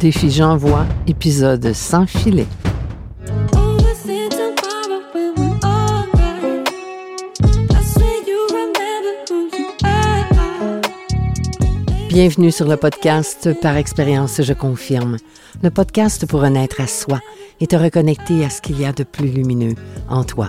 Défi J'envoie, épisode sans filet. Bienvenue sur le podcast Par expérience, je confirme. Le podcast pour renaître à soi et te reconnecter à ce qu'il y a de plus lumineux en toi.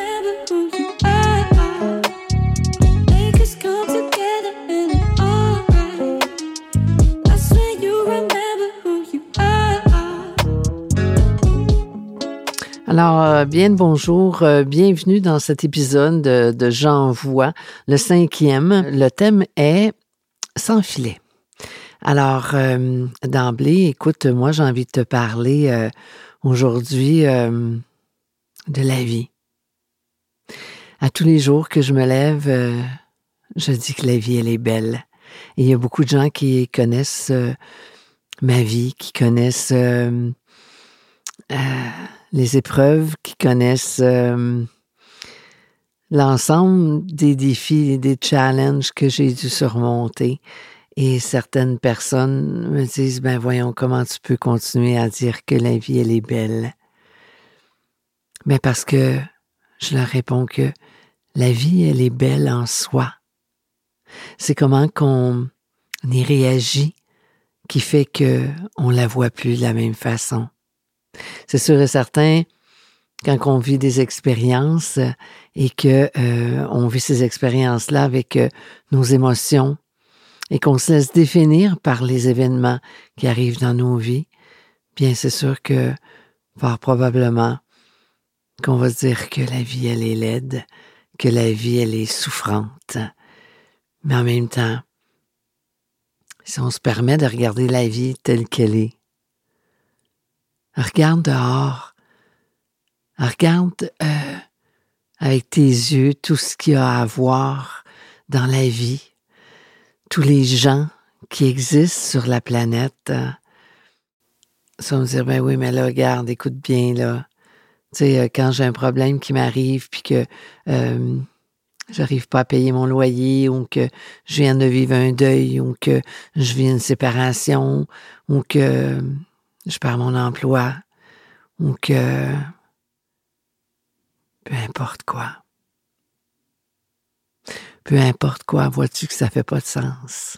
Bien bonjour, euh, bienvenue dans cet épisode de, de J'envoie, le cinquième. Le thème est sans filet. Alors, euh, d'emblée, écoute, moi j'ai envie de te parler aujourd'hui de la vie. À tous les jours que je me lève, je dis que la vie, elle est belle. Il y a beaucoup de gens qui connaissent ma vie, qui connaissent les épreuves, qui connaissent euh, l'ensemble des défis et des challenges que j'ai dû surmonter. Et certaines personnes me disent, ben voyons, comment tu peux continuer à dire que la vie, elle est belle? Mais parce que je leur réponds que la vie, elle est belle en soi. C'est comment qu'on y réagit qui fait que on la voit plus de la même façon. C'est sûr et certain, quand on vit des expériences et que euh, vit ces expériences-là avec euh, nos émotions et qu'on se laisse définir par les événements qui arrivent dans nos vies, bien c'est sûr que fort probablement qu'on va dire que la vie elle est laide, que la vie elle est souffrante. Mais en même temps, si on se permet de regarder la vie telle qu'elle est, Regarde dehors. Regarde euh, avec tes yeux tout ce qu'il y a à voir dans la vie, tous les gens qui existent sur la planète. Ça me dire, ben oui, mais là, regarde, écoute bien, là. Tu sais, euh, quand j'ai un problème qui m'arrive, puis que euh, j'arrive pas à payer mon loyer, ou que je viens de vivre un deuil, ou que je vis une séparation, ou que je perds mon emploi ou que peu importe quoi. Peu importe quoi, vois-tu que ça fait pas de sens?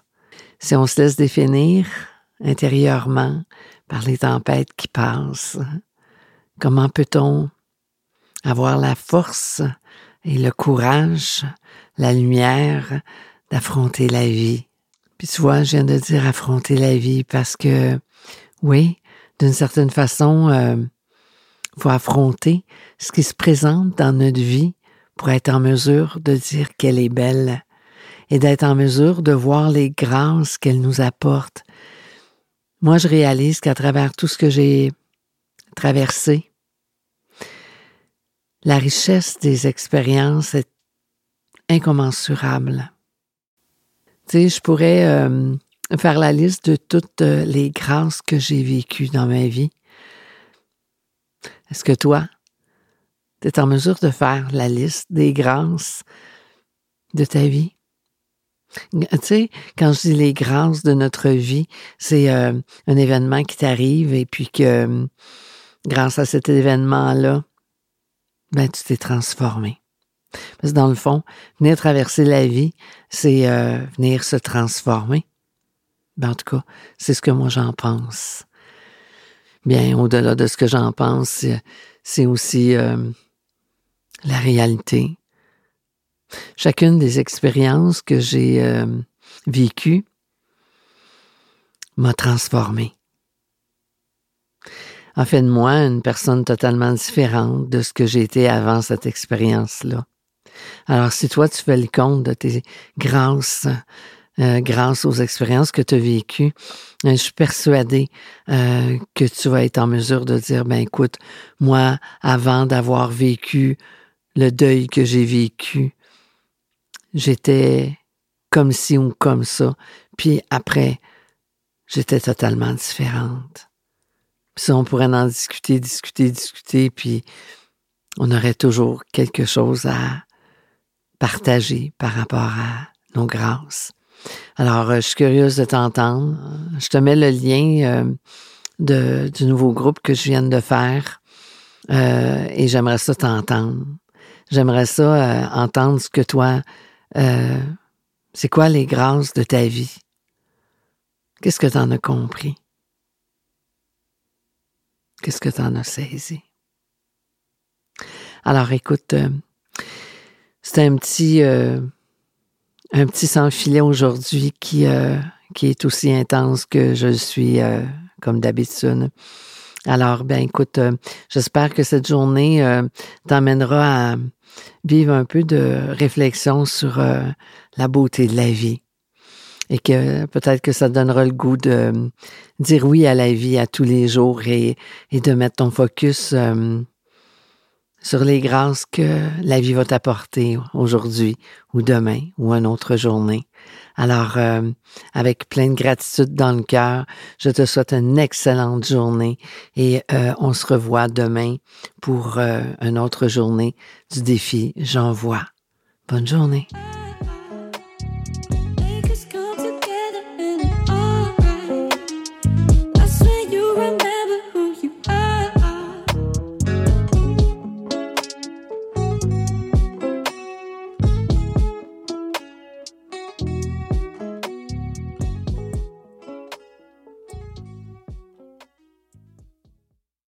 Si on se laisse définir intérieurement par les tempêtes qui passent, comment peut-on avoir la force et le courage, la lumière d'affronter la vie? Puis tu vois, je viens de dire affronter la vie parce que, oui, d'une certaine façon, euh, faut affronter ce qui se présente dans notre vie pour être en mesure de dire qu'elle est belle et d'être en mesure de voir les grâces qu'elle nous apporte. Moi, je réalise qu'à travers tout ce que j'ai traversé, la richesse des expériences est incommensurable. Tu sais, je pourrais euh, faire la liste de toutes euh, les grâces que j'ai vécues dans ma vie. Est-ce que toi, tu es en mesure de faire la liste des grâces de ta vie? Tu sais, quand je dis les grâces de notre vie, c'est euh, un événement qui t'arrive et puis que grâce à cet événement-là, ben tu t'es transformé. Parce que dans le fond, venir traverser la vie, c'est euh, venir se transformer. Ben, en tout cas, c'est ce que moi j'en pense. Bien, au-delà de ce que j'en pense, c'est aussi euh, la réalité. Chacune des expériences que j'ai euh, vécues m'a transformé. A fait de moi une personne totalement différente de ce que j'étais avant cette expérience-là. Alors, si toi, tu fais le compte de tes grâces, euh, grâce aux expériences que tu as vécues, euh, je suis persuadée euh, que tu vas être en mesure de dire, ben écoute, moi, avant d'avoir vécu le deuil que j'ai vécu, j'étais comme ci ou comme ça, puis après, j'étais totalement différente. Ça, on pourrait en discuter, discuter, discuter, puis on aurait toujours quelque chose à partager par rapport à nos grâces. Alors, euh, je suis curieuse de t'entendre. Je te mets le lien euh, du nouveau groupe que je viens de faire euh, et j'aimerais ça t'entendre. J'aimerais ça entendre ce que toi, c'est quoi les grâces de ta vie? Qu'est-ce que tu en as compris? Qu'est-ce que tu en as saisi? Alors écoute, c'est un petit un petit sans-filet aujourd'hui qui, euh, qui est aussi intense que je suis euh, comme d'habitude. Alors, ben écoute, euh, j'espère que cette journée t'emmènera à vivre un peu de réflexion sur la beauté de la vie. Et que peut-être que ça donnera le goût de dire oui à la vie à tous les jours et, et de mettre ton focus sur les grâces que la vie va t'apporter aujourd'hui ou demain ou une autre journée. Alors, euh, avec plein de gratitude dans le cœur, je te souhaite une excellente journée et euh, on se revoit demain pour euh, une autre journée du défi J'envoie. Bonne journée.